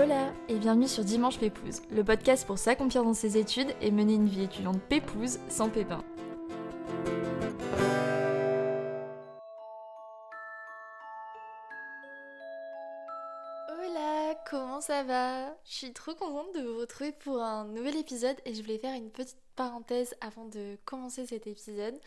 Hola et bienvenue sur Dimanche Pépouze, le podcast pour s'accomplir dans ses études et mener une vie étudiante pépouze sans pépin. Hola, comment ça va? Je suis trop contente de vous retrouver pour un nouvel épisode et je voulais faire une petite parenthèse avant de commencer cet épisode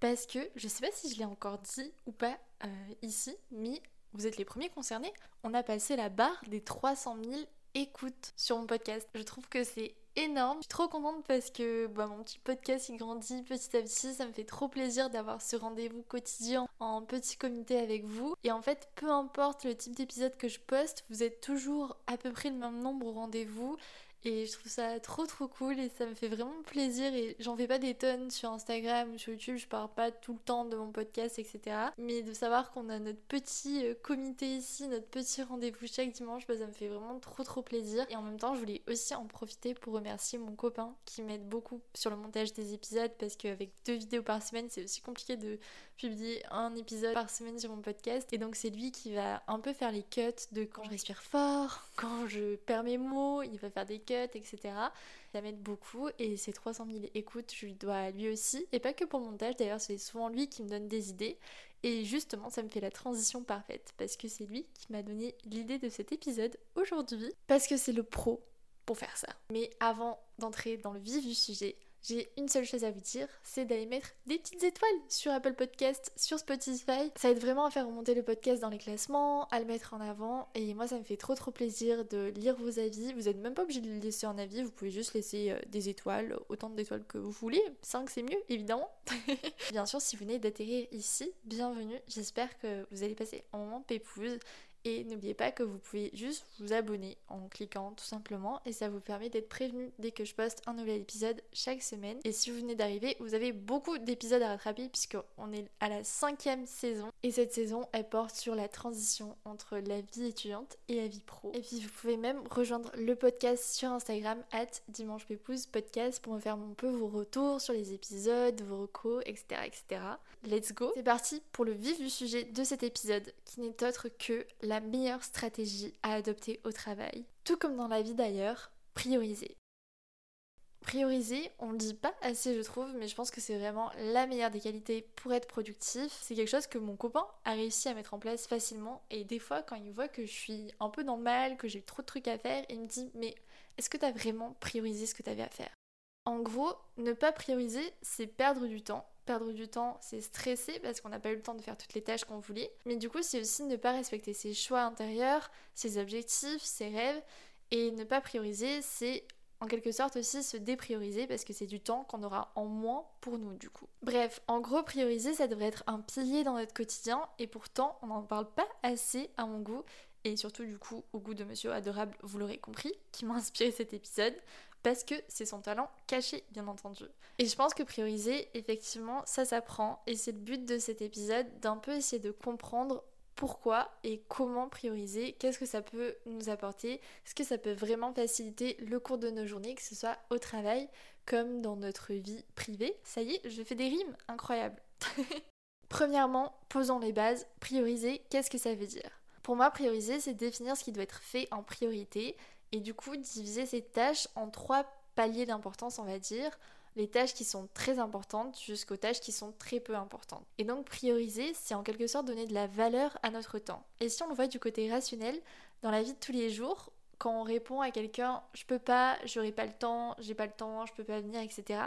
parce que je sais pas si je l'ai encore dit ou pas euh, ici, mais vous êtes les premiers concernés. On a passé la barre des 300 000 écoutes sur mon podcast. Je trouve que c'est énorme. Je suis trop contente parce que bah, mon petit podcast il grandit petit à petit. Ça me fait trop plaisir d'avoir ce rendez-vous quotidien en petit comité avec vous. Et en fait, peu importe le type d'épisode que je poste, vous êtes toujours à peu près le même nombre au rendez-vous. Et je trouve ça trop trop cool et ça me fait vraiment plaisir et j'en fais pas des tonnes sur Instagram ou sur YouTube, je parle pas tout le temps de mon podcast, etc. Mais de savoir qu'on a notre petit euh, comité ici, notre petit rendez-vous chaque dimanche, bah, ça me fait vraiment trop trop plaisir. Et en même temps, je voulais aussi en profiter pour remercier mon copain qui m'aide beaucoup sur le montage des épisodes parce qu'avec deux vidéos par semaine, c'est aussi compliqué de publier un épisode par semaine sur mon podcast. Et donc c'est lui qui va un peu faire les cuts de quand je respire fort, quand je perds mes mots, il va faire des cuts etc. Ça m'aide beaucoup et ces 300 000 écoutes, je lui dois à lui aussi. Et pas que pour le montage, d'ailleurs, c'est souvent lui qui me donne des idées. Et justement, ça me fait la transition parfaite parce que c'est lui qui m'a donné l'idée de cet épisode aujourd'hui. Parce que c'est le pro pour faire ça. Mais avant d'entrer dans le vif du sujet, j'ai une seule chose à vous dire, c'est d'aller mettre des petites étoiles sur Apple Podcast, sur Spotify. Ça aide vraiment à faire remonter le podcast dans les classements, à le mettre en avant. Et moi, ça me fait trop trop plaisir de lire vos avis. Vous n'êtes même pas obligé de laisser en avis, vous pouvez juste laisser euh, des étoiles, autant d'étoiles que vous voulez. 5 c'est mieux, évidemment. Bien sûr, si vous venez d'atterrir ici, bienvenue. J'espère que vous allez passer un moment pépouze et n'oubliez pas que vous pouvez juste vous abonner en cliquant tout simplement et ça vous permet d'être prévenu dès que je poste un nouvel épisode chaque semaine. Et si vous venez d'arriver, vous avez beaucoup d'épisodes à rattraper puisqu'on est à la cinquième saison. Et cette saison, elle porte sur la transition entre la vie étudiante et la vie pro. Et puis vous pouvez même rejoindre le podcast sur Instagram, at podcast pour me faire un peu vos retours sur les épisodes, vos recos, etc. etc. Let's go C'est parti pour le vif du sujet de cet épisode qui n'est autre que la meilleure stratégie à adopter au travail. Tout comme dans la vie d'ailleurs, prioriser. Prioriser, on ne dit pas assez je trouve, mais je pense que c'est vraiment la meilleure des qualités pour être productif. C'est quelque chose que mon copain a réussi à mettre en place facilement et des fois quand il voit que je suis un peu dans le mal, que j'ai trop de trucs à faire, il me dit mais est-ce que tu as vraiment priorisé ce que tu avais à faire? En gros, ne pas prioriser, c'est perdre du temps Perdre du temps, c'est stresser parce qu'on n'a pas eu le temps de faire toutes les tâches qu'on voulait. Mais du coup, c'est aussi ne pas respecter ses choix intérieurs, ses objectifs, ses rêves. Et ne pas prioriser, c'est en quelque sorte aussi se déprioriser parce que c'est du temps qu'on aura en moins pour nous du coup. Bref, en gros, prioriser, ça devrait être un pilier dans notre quotidien et pourtant, on n'en parle pas assez à mon goût et surtout du coup au goût de monsieur adorable, vous l'aurez compris, qui m'a inspiré cet épisode parce que c'est son talent caché, bien entendu. Et je pense que prioriser, effectivement, ça s'apprend, et c'est le but de cet épisode, d'un peu essayer de comprendre pourquoi et comment prioriser, qu'est-ce que ça peut nous apporter, est-ce que ça peut vraiment faciliter le cours de nos journées, que ce soit au travail comme dans notre vie privée. Ça y est, je fais des rimes, incroyable. Premièrement, posons les bases, prioriser, qu'est-ce que ça veut dire? Pour moi, prioriser, c'est définir ce qui doit être fait en priorité, et du coup diviser ces tâches en trois paliers d'importance, on va dire. Les tâches qui sont très importantes jusqu'aux tâches qui sont très peu importantes. Et donc prioriser, c'est en quelque sorte donner de la valeur à notre temps. Et si on le voit du côté rationnel, dans la vie de tous les jours, quand on répond à quelqu'un je peux pas, j'aurai pas le temps, j'ai pas le temps, je peux pas venir, etc.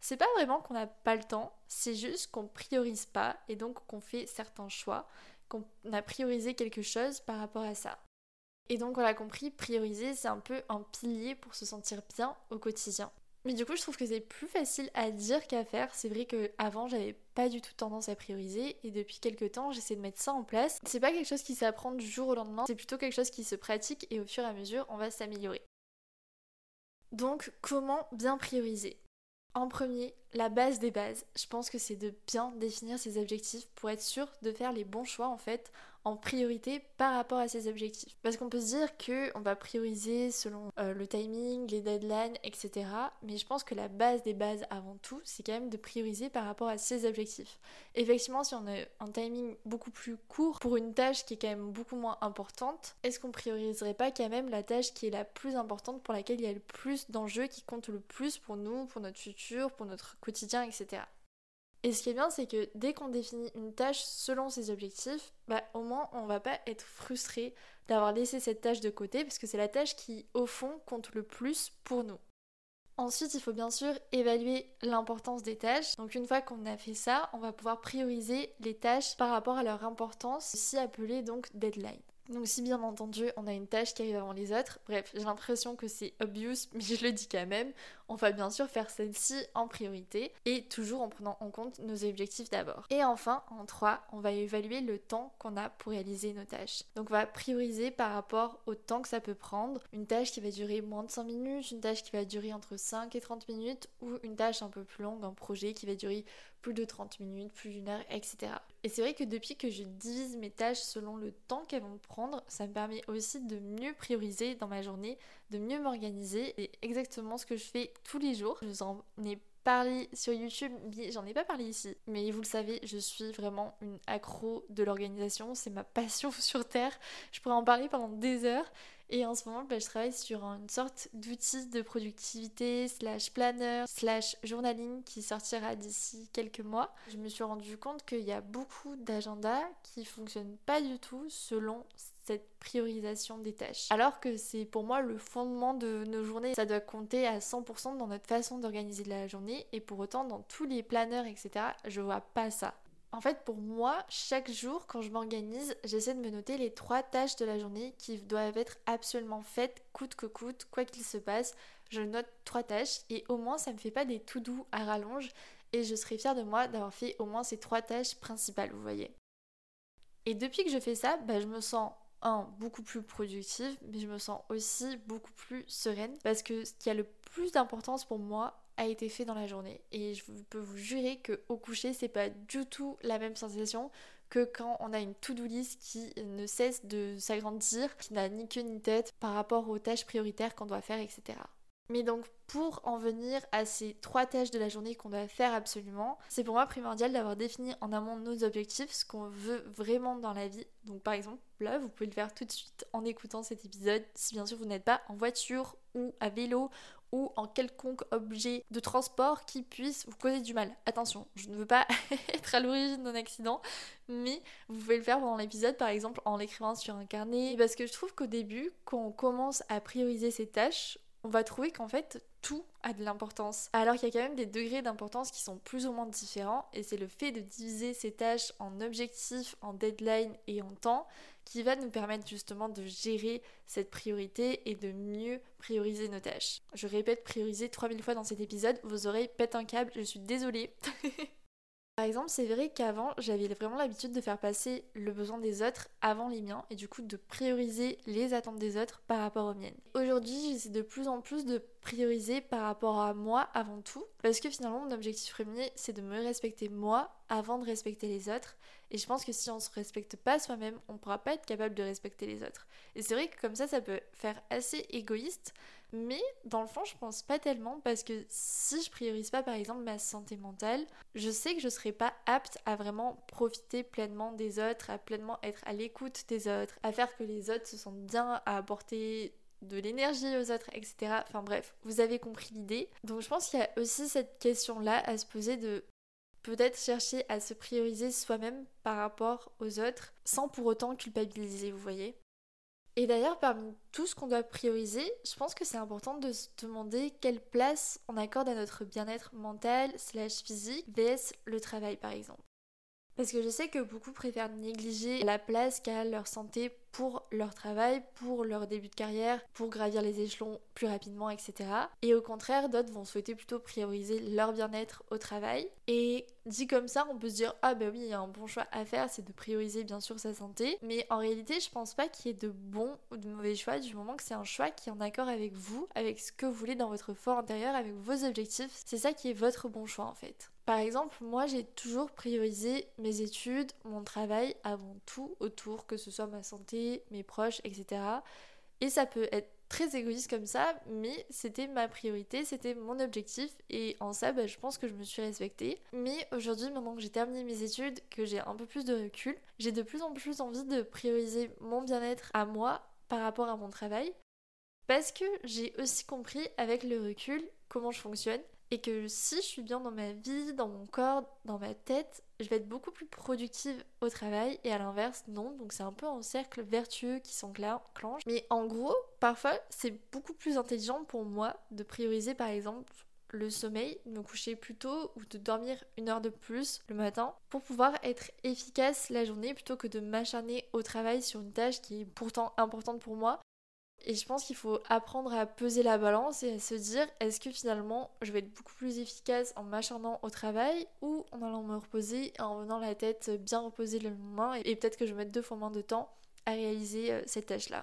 C'est pas vraiment qu'on n'a pas le temps, c'est juste qu'on priorise pas et donc qu'on fait certains choix, qu'on a priorisé quelque chose par rapport à ça. Et donc on l'a compris, prioriser c'est un peu un pilier pour se sentir bien au quotidien. Mais du coup, je trouve que c'est plus facile à dire qu'à faire. C'est vrai qu'avant, j'avais pas du tout tendance à prioriser et depuis quelques temps, j'essaie de mettre ça en place. C'est pas quelque chose qui s'apprend du jour au lendemain, c'est plutôt quelque chose qui se pratique et au fur et à mesure, on va s'améliorer. Donc, comment bien prioriser? En premier, la base des bases. Je pense que c'est de bien définir ses objectifs pour être sûr de faire les bons choix en fait en priorité par rapport à ses objectifs. Parce qu'on peut se dire qu'on va prioriser selon euh, le timing, les deadlines, etc. Mais je pense que la base des bases avant tout, c'est quand même de prioriser par rapport à ses objectifs. Effectivement, si on a un timing beaucoup plus court pour une tâche qui est quand même beaucoup moins importante, est-ce qu'on prioriserait pas quand même la tâche qui est la plus importante pour laquelle il y a le plus d'enjeux, qui compte le plus pour nous, pour notre futur, pour notre quotidien, etc. Et ce qui est bien, c'est que dès qu'on définit une tâche selon ses objectifs, bah, au moins on va pas être frustré d'avoir laissé cette tâche de côté parce que c'est la tâche qui, au fond, compte le plus pour nous. Ensuite, il faut bien sûr évaluer l'importance des tâches. Donc une fois qu'on a fait ça, on va pouvoir prioriser les tâches par rapport à leur importance, aussi appelée donc deadline. Donc si bien entendu on a une tâche qui arrive avant les autres, bref, j'ai l'impression que c'est obvious, mais je le dis quand même, on va bien sûr faire celle-ci en priorité et toujours en prenant en compte nos objectifs d'abord. Et enfin, en 3, on va évaluer le temps qu'on a pour réaliser nos tâches. Donc on va prioriser par rapport au temps que ça peut prendre. Une tâche qui va durer moins de 5 minutes, une tâche qui va durer entre 5 et 30 minutes ou une tâche un peu plus longue, un projet qui va durer plus de 30 minutes, plus d'une heure, etc. Et c'est vrai que depuis que je divise mes tâches selon le temps qu'elles vont prendre, ça me permet aussi de mieux prioriser dans ma journée, de mieux m'organiser et exactement ce que je fais tous les jours. Je vous en ai parlé sur YouTube, mais j'en ai pas parlé ici. Mais vous le savez, je suis vraiment une accro de l'organisation, c'est ma passion sur Terre. Je pourrais en parler pendant des heures. Et en ce moment, bah, je travaille sur une sorte d'outil de productivité, slash planner, slash journaling qui sortira d'ici quelques mois. Je me suis rendu compte qu'il y a beaucoup d'agendas qui fonctionnent pas du tout selon cette priorisation des tâches. Alors que c'est pour moi le fondement de nos journées. Ça doit compter à 100% dans notre façon d'organiser la journée et pour autant dans tous les planners, etc., je vois pas ça. En fait, pour moi, chaque jour, quand je m'organise, j'essaie de me noter les trois tâches de la journée qui doivent être absolument faites, coûte que coûte, quoi qu'il se passe. Je note trois tâches et au moins, ça me fait pas des tout doux à rallonge et je serai fière de moi d'avoir fait au moins ces trois tâches principales, vous voyez. Et depuis que je fais ça, bah, je me sens un, beaucoup plus productive, mais je me sens aussi beaucoup plus sereine parce que ce qui a le plus d'importance pour moi a été fait dans la journée. Et je peux vous jurer que au coucher, c'est pas du tout la même sensation que quand on a une to-do list qui ne cesse de s'agrandir, qui n'a ni queue ni tête par rapport aux tâches prioritaires qu'on doit faire, etc. Mais donc pour en venir à ces trois tâches de la journée qu'on doit faire absolument, c'est pour moi primordial d'avoir défini en amont nos objectifs, ce qu'on veut vraiment dans la vie. Donc par exemple, là, vous pouvez le faire tout de suite en écoutant cet épisode, si bien sûr vous n'êtes pas en voiture ou à vélo ou en quelconque objet de transport qui puisse vous causer du mal. Attention, je ne veux pas être à l'origine d'un accident, mais vous pouvez le faire pendant l'épisode par exemple en l'écrivant sur un carnet parce que je trouve qu'au début, quand on commence à prioriser ces tâches, on va trouver qu'en fait tout a de l'importance. Alors qu'il y a quand même des degrés d'importance qui sont plus ou moins différents et c'est le fait de diviser ces tâches en objectifs, en deadline et en temps qui va nous permettre justement de gérer cette priorité et de mieux prioriser nos tâches. Je répète prioriser 3000 fois dans cet épisode, vos oreilles pètent un câble, je suis désolée. Par exemple, c'est vrai qu'avant, j'avais vraiment l'habitude de faire passer le besoin des autres avant les miens et du coup de prioriser les attentes des autres par rapport aux miennes. Aujourd'hui, j'essaie de plus en plus de prioriser par rapport à moi avant tout parce que finalement, mon objectif premier, c'est de me respecter moi avant de respecter les autres. Et je pense que si on se respecte pas soi-même, on pourra pas être capable de respecter les autres. Et c'est vrai que comme ça, ça peut faire assez égoïste mais dans le fond, je pense pas tellement parce que si je priorise pas par exemple ma santé mentale, je sais que je serai pas apte à vraiment profiter pleinement des autres, à pleinement être à l'écoute des autres, à faire que les autres se sentent bien, à apporter de l'énergie aux autres, etc. Enfin bref, vous avez compris l'idée. Donc je pense qu'il y a aussi cette question-là à se poser de peut-être chercher à se prioriser soi-même par rapport aux autres sans pour autant culpabiliser, vous voyez. Et d'ailleurs, parmi tout ce qu'on doit prioriser, je pense que c'est important de se demander quelle place on accorde à notre bien-être mental slash physique vs le travail par exemple. Parce que je sais que beaucoup préfèrent négliger la place qu'a leur santé pour leur travail, pour leur début de carrière, pour gravir les échelons plus rapidement, etc. Et au contraire, d'autres vont souhaiter plutôt prioriser leur bien-être au travail. Et dit comme ça, on peut se dire ah ben oui, il y a un bon choix à faire, c'est de prioriser bien sûr sa santé. Mais en réalité, je pense pas qu'il y ait de bon ou de mauvais choix du moment que c'est un choix qui est en accord avec vous, avec ce que vous voulez dans votre fort intérieur, avec vos objectifs. C'est ça qui est votre bon choix en fait. Par exemple, moi j'ai toujours priorisé mes études, mon travail avant tout autour, que ce soit ma santé, mes proches, etc. Et ça peut être très égoïste comme ça, mais c'était ma priorité, c'était mon objectif et en ça, bah, je pense que je me suis respectée. Mais aujourd'hui, maintenant que j'ai terminé mes études, que j'ai un peu plus de recul, j'ai de plus en plus envie de prioriser mon bien-être à moi par rapport à mon travail. Parce que j'ai aussi compris avec le recul comment je fonctionne et que si je suis bien dans ma vie, dans mon corps, dans ma tête, je vais être beaucoup plus productive au travail et à l'inverse, non. Donc c'est un peu un cercle vertueux qui s'enclenche. Mais en gros, parfois, c'est beaucoup plus intelligent pour moi de prioriser par exemple le sommeil, de me coucher plus tôt ou de dormir une heure de plus le matin pour pouvoir être efficace la journée plutôt que de m'acharner au travail sur une tâche qui est pourtant importante pour moi et je pense qu'il faut apprendre à peser la balance et à se dire est-ce que finalement je vais être beaucoup plus efficace en m'acharnant au travail ou en allant me reposer en venant la tête bien reposée le lendemain et peut-être que je vais mettre deux fois moins de temps à réaliser euh, cette tâche-là.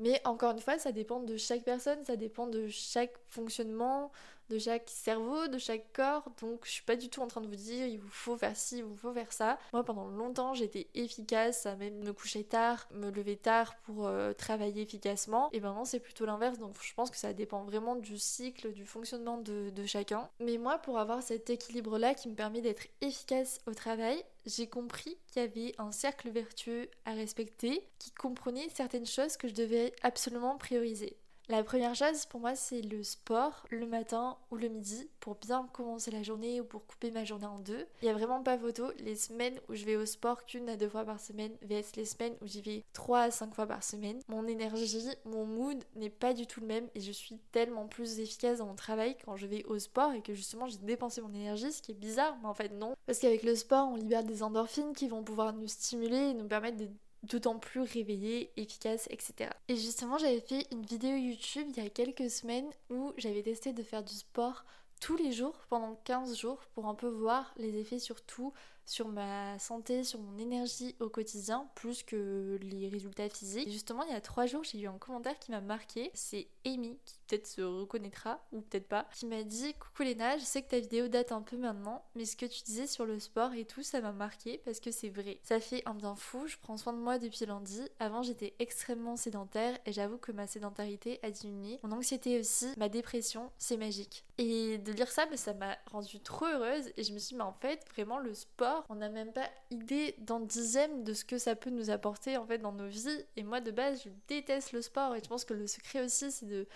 Mais encore une fois, ça dépend de chaque personne, ça dépend de chaque fonctionnement, de chaque cerveau, de chaque corps. Donc je suis pas du tout en train de vous dire il vous faut faire ci, il vous faut faire ça. Moi pendant longtemps j'étais efficace à même me coucher tard, me lever tard pour euh, travailler efficacement. Et maintenant c'est plutôt l'inverse. Donc je pense que ça dépend vraiment du cycle, du fonctionnement de, de chacun. Mais moi pour avoir cet équilibre là qui me permet d'être efficace au travail, j'ai compris qu'il y avait un cercle vertueux à respecter qui comprenait certaines choses que je devais absolument prioriser. La première chose pour moi c'est le sport le matin ou le midi pour bien commencer la journée ou pour couper ma journée en deux. Il y a vraiment pas photo. Les semaines où je vais au sport qu'une à deux fois par semaine vs les semaines où j'y vais trois à cinq fois par semaine. Mon énergie, mon mood n'est pas du tout le même et je suis tellement plus efficace dans mon travail quand je vais au sport et que justement j'ai dépensé mon énergie, ce qui est bizarre mais en fait non. Parce qu'avec le sport on libère des endorphines qui vont pouvoir nous stimuler et nous permettre de d'autant plus réveillée, efficace, etc. Et justement, j'avais fait une vidéo YouTube il y a quelques semaines où j'avais testé de faire du sport tous les jours pendant 15 jours pour un peu voir les effets sur tout, sur ma santé, sur mon énergie au quotidien, plus que les résultats physiques. Et justement, il y a trois jours, j'ai eu un commentaire qui m'a marqué. C'est Amy, qui peut-être se reconnaîtra ou peut-être pas, qui m'a dit Coucou Léna, je sais que ta vidéo date un peu maintenant, mais ce que tu disais sur le sport et tout, ça m'a marqué parce que c'est vrai. Ça fait un bien fou, je prends soin de moi depuis lundi. Avant, j'étais extrêmement sédentaire et j'avoue que ma sédentarité a diminué. Mon anxiété aussi, ma dépression, c'est magique. Et de lire ça, mais ça m'a rendue trop heureuse et je me suis dit, mais en fait, vraiment, le sport, on n'a même pas idée d'un dixième de ce que ça peut nous apporter en fait dans nos vies. Et moi de base, je déteste le sport et je pense que le secret aussi, c'est de,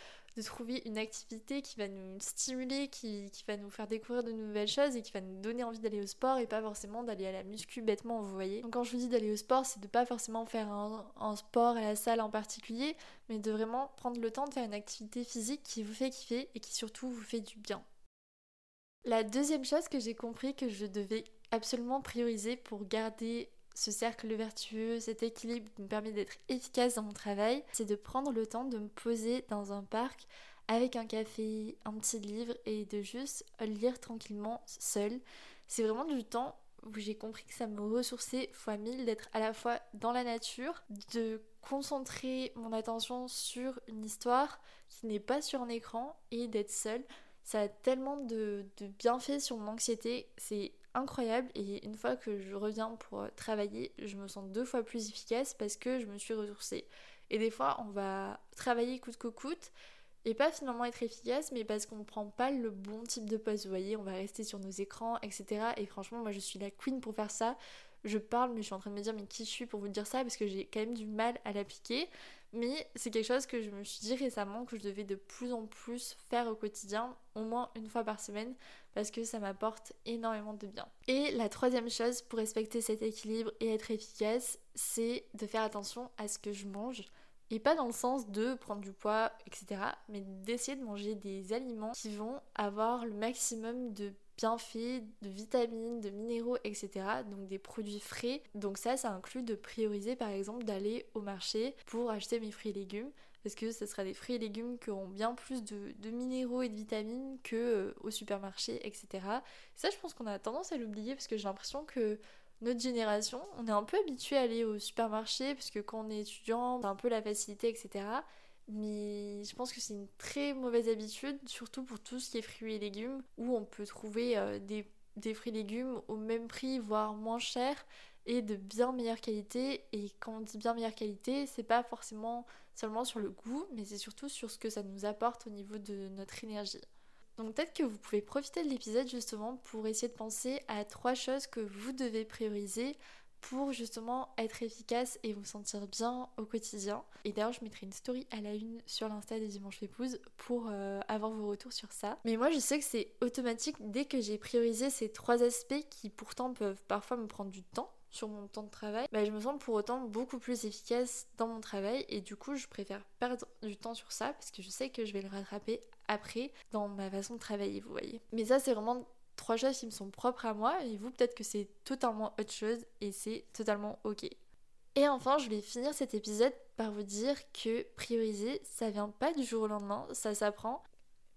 trouver une activité qui va nous stimuler, qui, va nous faire découvrir de nouvelles choses et qui va nous donner envie d'aller au sport et pas forcément d'aller à la muscu bêtement, vous voyez. Donc quand je vous dis d'aller au sport, c'est de pas forcément faire un, un, sport à la salle en particulier, mais de vraiment prendre le temps de faire une activité physique qui vous fait kiffer et qui surtout vous fait du bien. La deuxième chose que j'ai compris que je devais absolument prioriser pour garder ce cercle vertueux, cet équilibre qui me permet d'être efficace dans mon travail, c'est de prendre le temps de me poser dans un parc avec un café, un petit livre et de juste lire tranquillement seul. C'est vraiment du temps où j'ai compris que ça me ressourçait fois mille d'être à la fois dans la nature, de concentrer mon attention sur une histoire qui n'est pas sur un écran et d'être seule. Ça a tellement de, de bienfaits sur mon anxiété, c'est incroyable et une fois que je reviens pour euh, travailler, je me sens deux fois plus efficace parce que je me suis ressourcée. Et des fois, on va travailler coûte que coûte et pas finalement être efficace, mais parce qu'on ne prend pas le bon type de poste. Vous voyez, on va rester sur nos écrans, etc. Et franchement, moi je suis la queen pour faire ça. Je parle, mais je suis en train de me dire, mais qui je suis pour vous dire ça? Parce que j'ai quand même du mal à l'appliquer. Mais c'est quelque chose que je me suis dit récemment que je devais de plus en plus faire au quotidien, au moins une fois par semaine, parce que ça m'apporte énormément de bien. Et la troisième chose pour respecter cet équilibre et être efficace, c'est de faire attention à ce que je mange. Et pas dans le sens de prendre du poids, etc. Mais d'essayer de manger des aliments qui vont avoir le maximum de bienfaits, de vitamines, de minéraux, etc. Donc des produits frais. Donc ça, ça inclut de prioriser par exemple d'aller au marché pour acheter mes fruits et légumes. Parce que ce sera des fruits et légumes qui auront bien plus de, minéraux et de vitamines que euh, au supermarché, etc. ça, je pense qu'on a tendance à l'oublier parce que j'ai l'impression que notre génération, on est un peu habitué à aller au supermarché parce que quand on est étudiant, on a un peu la facilité, etc. Mais je pense que c'est une très mauvaise habitude, surtout pour tout ce qui est fruits et légumes, où on peut trouver euh, des des fruits et légumes au même prix, voire moins cher, et de bien meilleure qualité. Et quand on dit bien meilleure qualité, c'est pas forcément seulement sur le goût, mais c'est surtout sur ce que ça nous apporte au niveau de notre énergie. Donc peut-être que vous pouvez profiter de l'épisode justement pour essayer de penser à trois choses que vous devez prioriser pour justement être efficace et vous sentir bien au quotidien. Et d'ailleurs, je mettrai une story à la une sur l'Insta des Dimanches Épouse pour euh, avoir vos retours sur ça. Mais moi, je sais que c'est automatique dès que j'ai priorisé ces trois aspects qui pourtant peuvent parfois me prendre du temps sur mon temps de travail, bah, je me sens pour autant beaucoup plus efficace dans mon travail et du coup je préfère perdre du temps sur ça parce que je sais que je vais le rattraper après dans ma façon de travailler, vous voyez. Mais ça c'est vraiment trois choses qui me sont propres à moi et vous peut-être que c'est totalement autre chose et c'est totalement ok. Et enfin, je vais finir cet épisode par vous dire que prioriser, ça vient pas du jour au lendemain, ça s'apprend.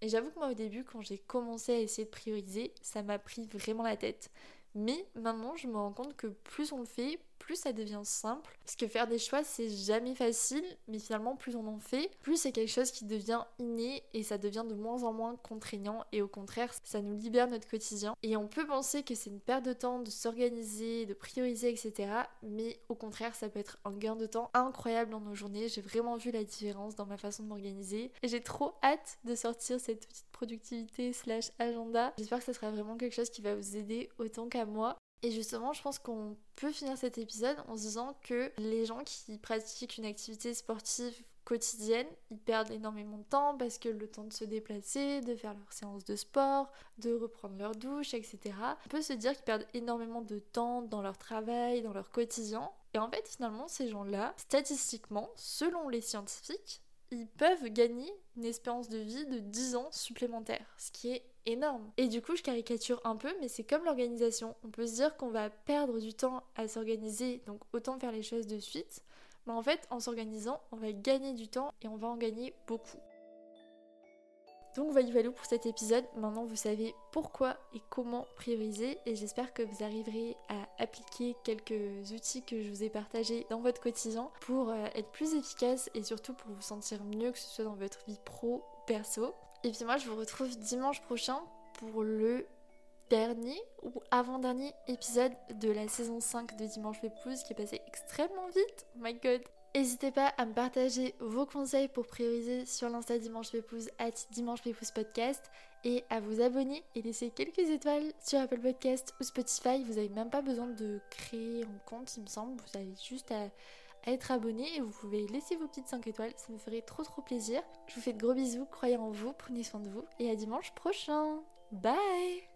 Et j'avoue que moi au début, quand j'ai commencé à essayer de prioriser, ça m'a pris vraiment la tête. Mais maintenant, je me rends compte que plus on le fait, plus ça devient simple. Parce que faire des choix, c'est jamais facile, mais finalement, plus on en fait, plus c'est quelque chose qui devient inné et ça devient de moins en moins contraignant. Et au contraire, ça nous libère notre quotidien. Et on peut penser que c'est une perte de temps de s'organiser, de prioriser, etc. Mais au contraire, ça peut être un gain de temps incroyable dans nos journées. J'ai vraiment vu la différence dans ma façon de m'organiser. Et j'ai trop hâte de sortir cette petite productivité slash agenda. J'espère que ça sera vraiment quelque chose qui va vous aider autant qu'à moi. Et justement, je pense qu'on peut finir cet épisode en se disant que les gens qui pratiquent une activité sportive quotidienne, ils perdent énormément de temps parce que le temps de se déplacer, de faire leur séance de sport, de reprendre leur douche, etc. On peut se dire qu'ils perdent énormément de temps dans leur travail, dans leur quotidien. Et en fait, finalement, ces gens-là, statistiquement, selon les scientifiques, ils peuvent gagner une espérance de vie de 10 ans supplémentaires, ce qui est énorme. Et du coup, je caricature un peu, mais c'est comme l'organisation. On peut se dire qu'on va perdre du temps à s'organiser, donc autant faire les choses de suite. Mais en fait, en s'organisant, on va gagner du temps et on va en gagner beaucoup. Donc voilà, pour cet épisode. Maintenant, vous savez pourquoi et comment prioriser et j'espère que vous arriverez à appliquer quelques outils que je vous ai partagés dans votre quotidien pour euh, être plus efficace et surtout pour vous sentir mieux que ce soit dans votre vie pro perso. Et puis moi, je vous retrouve dimanche prochain pour le dernier ou avant-dernier épisode de la saison 5 de Dimanche Épouse qui est passé extrêmement vite. Oh my god. N'hésitez pas à me partager vos conseils pour prioriser sur l'Insta Dimanche Pépouze at Dimanche Pépouze Podcast et à vous abonner et laisser quelques étoiles sur Apple Podcast ou Spotify. Vous n'avez même pas besoin de créer un compte, il me semble. Vous avez juste à, être abonné et vous pouvez laisser vos petites 5 étoiles. Ça me ferait trop trop plaisir. Je vous fais de gros bisous, croyez en vous, prenez soin de vous et à dimanche prochain. Bye